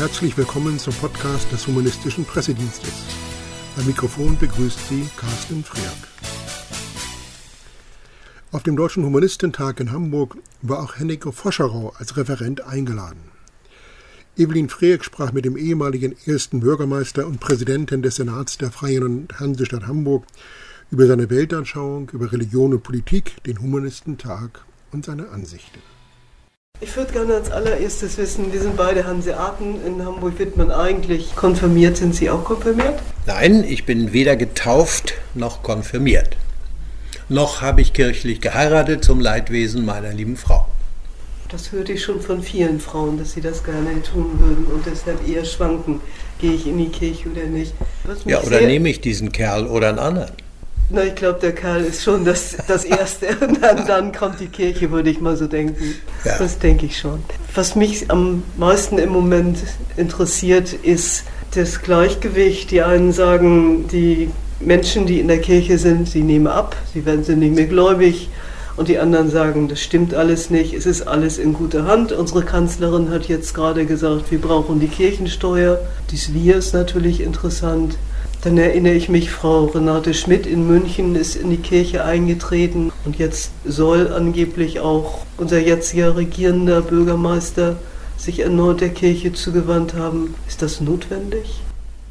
herzlich willkommen zum Podcast des Humanistischen Pressedienstes. Am Mikrofon begrüßt Sie Carsten Freak. Auf dem Deutschen Humanistentag in Hamburg war auch Henneke Foscherau als Referent eingeladen. Evelyn Freak sprach mit dem ehemaligen ersten Bürgermeister und Präsidenten des Senats der Freien und Hansestadt Hamburg über seine Weltanschauung, über Religion und Politik, den Humanistentag und seine Ansichten. Ich würde gerne als allererstes wissen, wir sind beide Hanseaten. In Hamburg wird man eigentlich konfirmiert. Sind Sie auch konfirmiert? Nein, ich bin weder getauft noch konfirmiert. Noch habe ich kirchlich geheiratet zum Leidwesen meiner lieben Frau. Das hörte ich schon von vielen Frauen, dass sie das gerne tun würden und deshalb eher schwanken, gehe ich in die Kirche oder nicht. Ja, oder nehme ich diesen Kerl oder einen anderen? Na, ich glaube, der Kerl ist schon das, das Erste. Und dann, dann kommt die Kirche, würde ich mal so denken. Ja. Das denke ich schon. Was mich am meisten im Moment interessiert, ist das Gleichgewicht. Die einen sagen, die Menschen, die in der Kirche sind, sie nehmen ab, sie werden sie nicht mehr gläubig. Und die anderen sagen, das stimmt alles nicht, es ist alles in guter Hand. Unsere Kanzlerin hat jetzt gerade gesagt, wir brauchen die Kirchensteuer. Dies Wir ist natürlich interessant. Dann erinnere ich mich, Frau Renate Schmidt in München ist in die Kirche eingetreten und jetzt soll angeblich auch unser jetziger regierender Bürgermeister sich erneut der Kirche zugewandt haben. Ist das notwendig?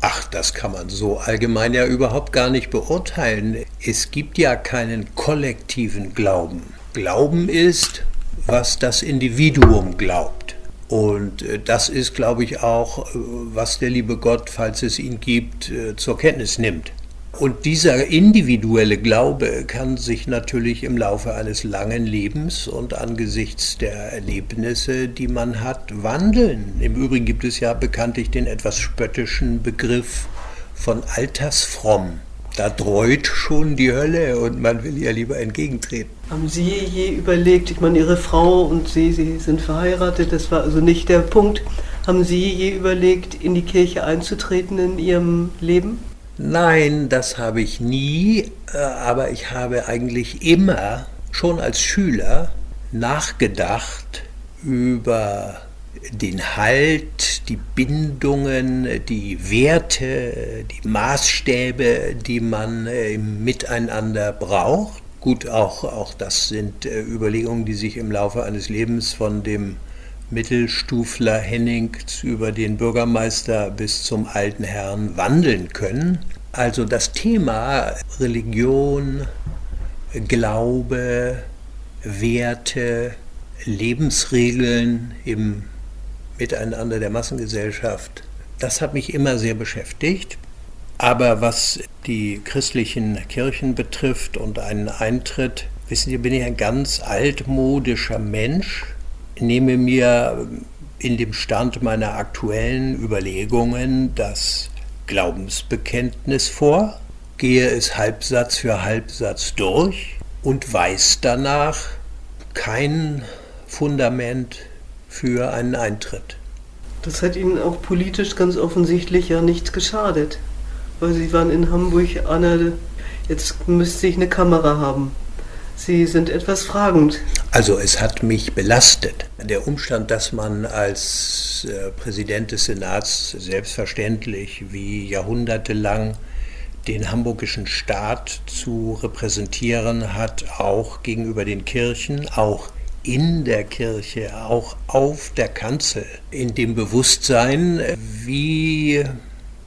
Ach, das kann man so allgemein ja überhaupt gar nicht beurteilen. Es gibt ja keinen kollektiven Glauben. Glauben ist, was das Individuum glaubt. Und äh, das ist, glaube ich, auch, äh, was der liebe Gott, falls es ihn gibt, äh, zur Kenntnis nimmt. Und dieser individuelle Glaube kann sich natürlich im Laufe eines langen Lebens und angesichts der Erlebnisse, die man hat, wandeln. Im Übrigen gibt es ja bekanntlich den etwas spöttischen Begriff von Altersfromm da dreut schon die Hölle und man will ihr lieber entgegentreten. Haben Sie je überlegt, ich meine, Ihre Frau und Sie, Sie sind verheiratet, das war also nicht der Punkt. Haben Sie je überlegt, in die Kirche einzutreten in Ihrem Leben? Nein, das habe ich nie, äh, aber ich habe eigentlich immer, schon als Schüler, nachgedacht über den Halt, die Bindungen, die Werte, die Maßstäbe, die man äh, im Miteinander braucht. Gut, auch, auch das sind äh, Überlegungen, die sich im Laufe eines Lebens von dem Mittelstufler Henning über den Bürgermeister bis zum alten Herrn wandeln können. Also das Thema Religion, Glaube, Werte, Lebensregeln im Miteinander der Massengesellschaft. Das hat mich immer sehr beschäftigt. Aber was die christlichen Kirchen betrifft und einen Eintritt, wissen Sie, bin ich ein ganz altmodischer Mensch, nehme mir in dem Stand meiner aktuellen Überlegungen das Glaubensbekenntnis vor, gehe es Halbsatz für Halbsatz durch und weiß danach kein Fundament für einen Eintritt. Das hat Ihnen auch politisch ganz offensichtlich ja nichts geschadet, weil Sie waren in Hamburg einer, jetzt müsste ich eine Kamera haben. Sie sind etwas fragend. Also es hat mich belastet. Der Umstand, dass man als äh, Präsident des Senats selbstverständlich wie jahrhundertelang den hamburgischen Staat zu repräsentieren hat, auch gegenüber den Kirchen, auch in der Kirche, auch auf der Kanzel, in dem Bewusstsein, wie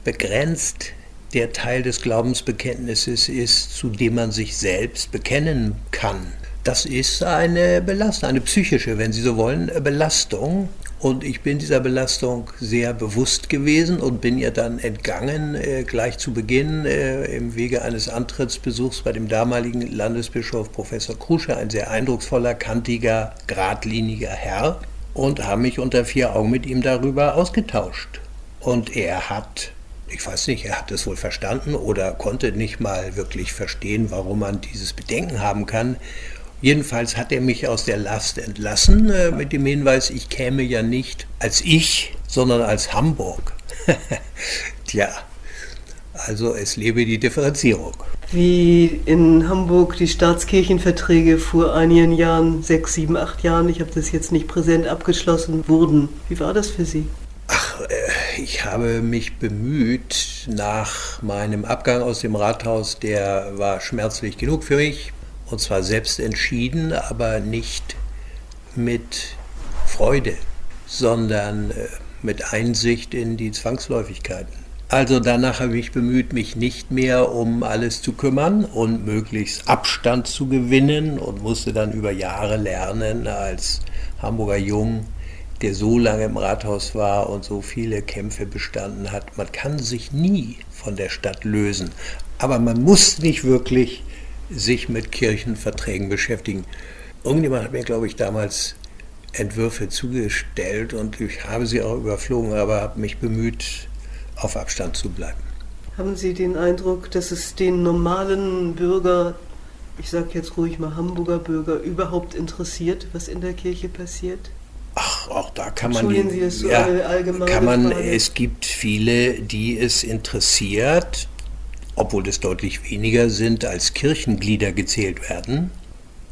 begrenzt der Teil des Glaubensbekenntnisses ist, zu dem man sich selbst bekennen kann. Das ist eine Belastung, eine psychische, wenn Sie so wollen, Belastung. Und ich bin dieser Belastung sehr bewusst gewesen und bin ihr dann entgangen, äh, gleich zu Beginn äh, im Wege eines Antrittsbesuchs bei dem damaligen Landesbischof Professor Krusche, ein sehr eindrucksvoller, kantiger, geradliniger Herr, und habe mich unter vier Augen mit ihm darüber ausgetauscht. Und er hat ich weiß nicht, er hat es wohl verstanden oder konnte nicht mal wirklich verstehen, warum man dieses Bedenken haben kann. Jedenfalls hat er mich aus der Last entlassen äh, mit dem Hinweis, ich käme ja nicht als ich, sondern als Hamburg. Tja, also es lebe die Differenzierung. Wie in Hamburg die Staatskirchenverträge vor einigen Jahren, sechs, sieben, acht Jahren, ich habe das jetzt nicht präsent abgeschlossen, wurden. Wie war das für Sie? Ach, äh, ich habe mich bemüht, nach meinem Abgang aus dem Rathaus, der war schmerzlich genug für mich, und zwar selbst entschieden, aber nicht mit Freude, sondern äh, mit Einsicht in die Zwangsläufigkeiten. Also danach habe ich bemüht, mich nicht mehr um alles zu kümmern und möglichst Abstand zu gewinnen und musste dann über Jahre lernen als Hamburger Jung, der so lange im Rathaus war und so viele Kämpfe bestanden hat. Man kann sich nie von der Stadt lösen, aber man muss nicht wirklich sich mit Kirchenverträgen beschäftigen. Irgendjemand hat mir, glaube ich, damals Entwürfe zugestellt und ich habe sie auch überflogen, aber habe mich bemüht, auf Abstand zu bleiben. Haben Sie den Eindruck, dass es den normalen Bürger, ich sage jetzt ruhig mal Hamburger Bürger, überhaupt interessiert, was in der Kirche passiert? Ach, auch da kann man, die, Sie so ja, kann man es gibt viele, die es interessiert, obwohl es deutlich weniger sind, als Kirchenglieder gezählt werden.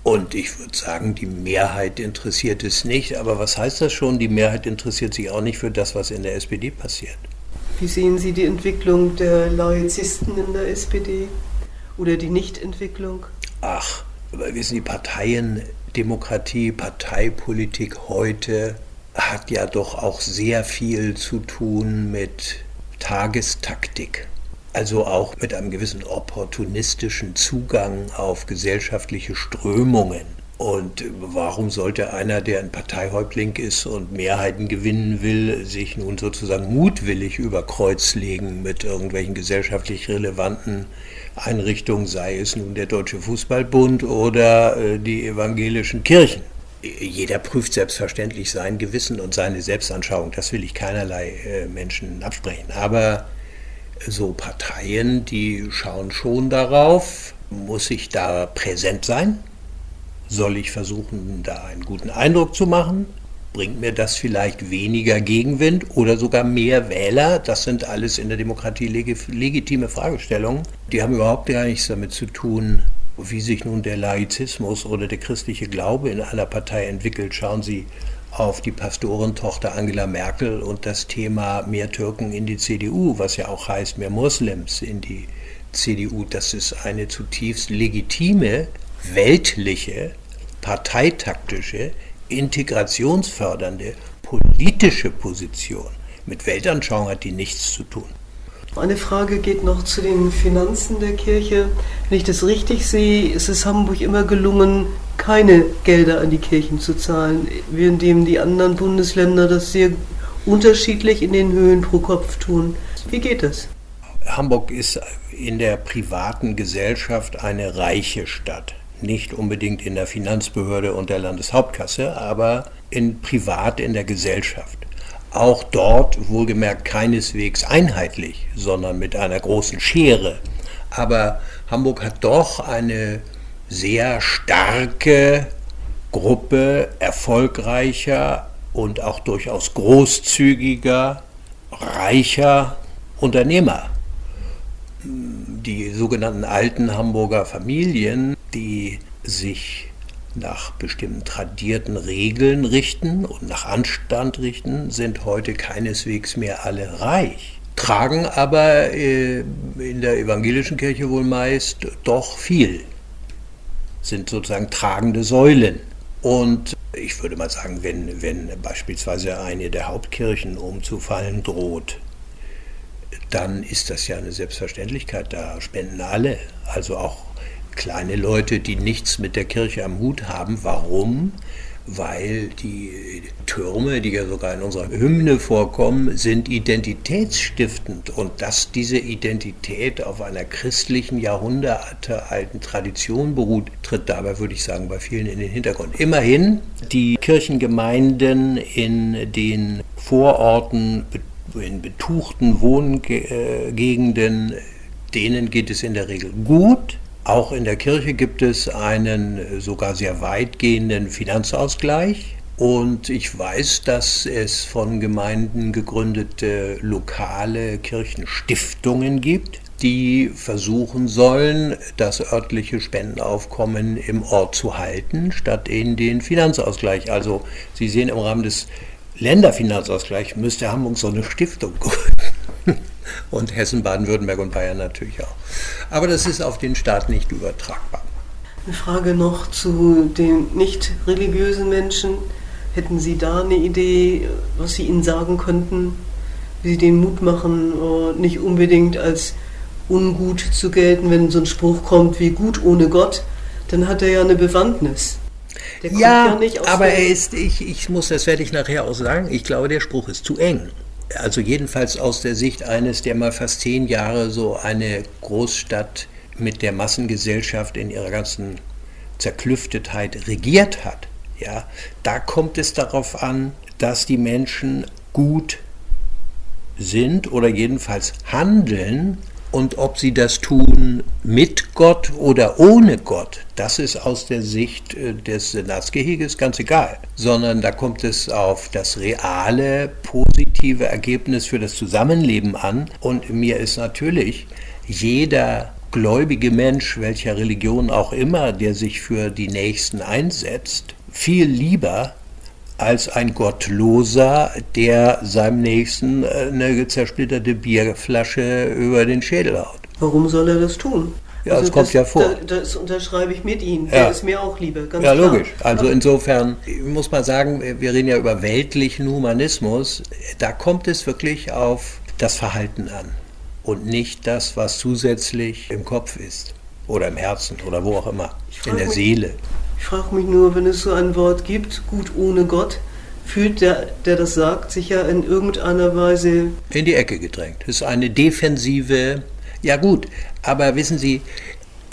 Und ich würde sagen, die Mehrheit interessiert es nicht. Aber was heißt das schon? Die Mehrheit interessiert sich auch nicht für das, was in der SPD passiert. Wie sehen Sie die Entwicklung der Laizisten in der SPD oder die Nichtentwicklung? Ach, wissen Sie, Parteiendemokratie, Parteipolitik heute hat ja doch auch sehr viel zu tun mit Tagestaktik also auch mit einem gewissen opportunistischen Zugang auf gesellschaftliche Strömungen. Und warum sollte einer, der ein Parteihäuptling ist und Mehrheiten gewinnen will, sich nun sozusagen mutwillig über Kreuz legen mit irgendwelchen gesellschaftlich relevanten Einrichtungen, sei es nun der Deutsche Fußballbund oder äh, die evangelischen Kirchen? Jeder prüft selbstverständlich sein Gewissen und seine Selbstanschauung. Das will ich keinerlei äh, Menschen absprechen. Aber so Parteien, die schauen schon darauf, muss ich da präsent sein? Soll ich versuchen, da einen guten Eindruck zu machen? Bringt mir das vielleicht weniger Gegenwind oder sogar mehr Wähler? Das sind alles in der Demokratie legitime Fragestellungen. Die haben überhaupt gar nichts damit zu tun, wie sich nun der Laizismus oder der christliche Glaube in einer Partei entwickelt. Schauen Sie auf die Pastorentochter Angela Merkel und das Thema mehr Türken in die CDU, was ja auch heißt mehr Moslems in die CDU. Das ist eine zutiefst legitime, weltliche, parteitaktische, integrationsfördernde, politische Position. Mit Weltanschauung hat die nichts zu tun. Eine Frage geht noch zu den Finanzen der Kirche. Wenn ich das richtig sehe, ist es Hamburg immer gelungen, keine Gelder an die Kirchen zu zahlen, währenddem die anderen Bundesländer das sehr unterschiedlich in den Höhen pro Kopf tun. Wie geht das? Hamburg ist in der privaten Gesellschaft eine reiche Stadt. Nicht unbedingt in der Finanzbehörde und der Landeshauptkasse, aber in privat in der Gesellschaft auch dort wohlgemerkt keineswegs einheitlich, sondern mit einer großen Schere. Aber Hamburg hat doch eine sehr starke Gruppe erfolgreicher und auch durchaus großzügiger, reicher Unternehmer. Die sogenannten alten Hamburger Familien, die sich nach bestimmten tradierten Regeln richten und nach Anstand richten, sind heute keineswegs mehr alle reich, tragen aber äh, in der evangelischen Kirche wohl meist doch viel, sind sozusagen tragende Säulen. Und ich würde mal sagen, wenn, wenn beispielsweise eine der Hauptkirchen umzufallen droht, dann ist das ja eine Selbstverständlichkeit, da spenden alle, also auch kleine Leute, die nichts mit der Kirche am Hut haben. Warum? Weil die Türme, die ja sogar in unserer Hymne vorkommen, sind identitätsstiftend. Und dass diese Identität auf einer christlichen, jahrhundertealten Tradition beruht, tritt dabei, würde ich sagen, bei vielen in den Hintergrund. Immerhin, die Kirchengemeinden in den Vororten, in betuchten Wohngegenden, denen geht es in der Regel gut. Auch in der Kirche gibt es einen sogar sehr weitgehenden Finanzausgleich. Und ich weiß, dass es von Gemeinden gegründete lokale Kirchenstiftungen gibt, die versuchen sollen, das örtliche Spendenaufkommen im Ort zu halten, statt in den Finanzausgleich. Also Sie sehen im Rahmen des Länderfinanzausgleich müsste Hamburg so eine Stiftung gründen. Und Hessen, Baden-Württemberg und Bayern natürlich auch. Aber das ist auf den Staat nicht übertragbar. Eine Frage noch zu den nicht religiösen Menschen. Hätten Sie da eine Idee, was Sie ihnen sagen könnten, wie Sie den Mut machen, nicht unbedingt als ungut zu gelten, wenn so ein Spruch kommt wie gut ohne Gott, dann hat er ja eine Bewandtnis. ja, ja aber er ist, ich, ich muss, das werde ich nachher auch sagen, ich glaube, der Spruch ist zu eng. Also jedenfalls aus der Sicht eines, der mal fast zehn Jahre so eine Großstadt mit der Massengesellschaft in ihrer ganzen Zerklüftetheit regiert hat. Ja, da kommt es darauf an, dass die Menschen gut sind oder jedenfalls handeln und ob sie das tun mit Gott oder ohne Gott, das ist aus der Sicht äh, des Senatsgeheges ganz egal, sondern da kommt es auf das reale, positive Ergebnis für das Zusammenleben an. Und mir ist natürlich jeder gläubige Mensch, welcher Religion auch immer, der sich für die Nächsten einsetzt, viel lieber als ein Gottloser, der seinem Nächsten äh, eine zersplitterte Bierflasche über den Schädel haut. Warum soll er das tun? Ja, also das kommt ja vor. Das, unterschreibe ich mit Ihnen. Der ist mir auch lieber, ganz Ja, klar. logisch. Also insofern muss man sagen, wir reden ja über weltlichen Humanismus. Da kommt es wirklich auf das Verhalten an und nicht das, was zusätzlich im Kopf ist oder im Herzen oder wo auch immer, in der mich, Seele. Ich frage mich nur, wenn es so ein Wort gibt, gut ohne Gott, fühlt der, der das sagt, sich ja in irgendeiner Weise in die Ecke gedrängt. Das ist eine defensive, ja gut, aber wissen Sie,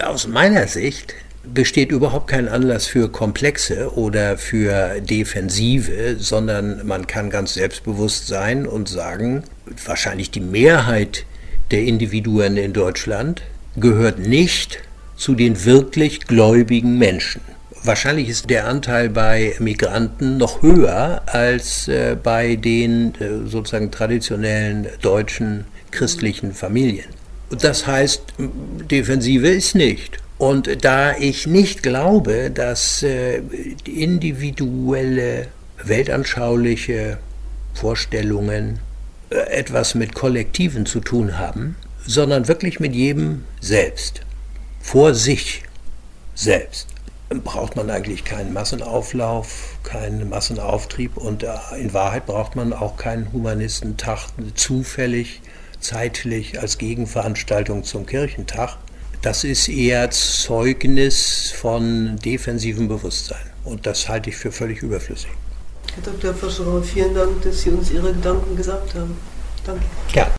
aus meiner Sicht besteht überhaupt kein Anlass für Komplexe oder für Defensive, sondern man kann ganz selbstbewusst sein und sagen, wahrscheinlich die Mehrheit der Individuen in Deutschland gehört nicht zu den wirklich gläubigen Menschen. Wahrscheinlich ist der Anteil bei Migranten noch höher als äh, bei den äh, sozusagen traditionellen deutschen christlichen Familien. Das heißt, Defensive ist nicht. Und da ich nicht glaube, dass äh, individuelle, weltanschauliche Vorstellungen äh, etwas mit Kollektiven zu tun haben, sondern wirklich mit jedem selbst, vor sich selbst braucht man eigentlich keinen Massenauflauf, keinen Massenauftrieb und äh, in Wahrheit braucht man auch keinen Humanistentag zufällig, zeitlich als Gegenveranstaltung zum Kirchentag. Das ist eher Zeugnis von defensivem Bewusstsein und das halte ich für völlig überflüssig. Herr Dr. Fischer, vielen Dank, dass Sie uns Ihre Gedanken gesagt haben. Danke. Ja.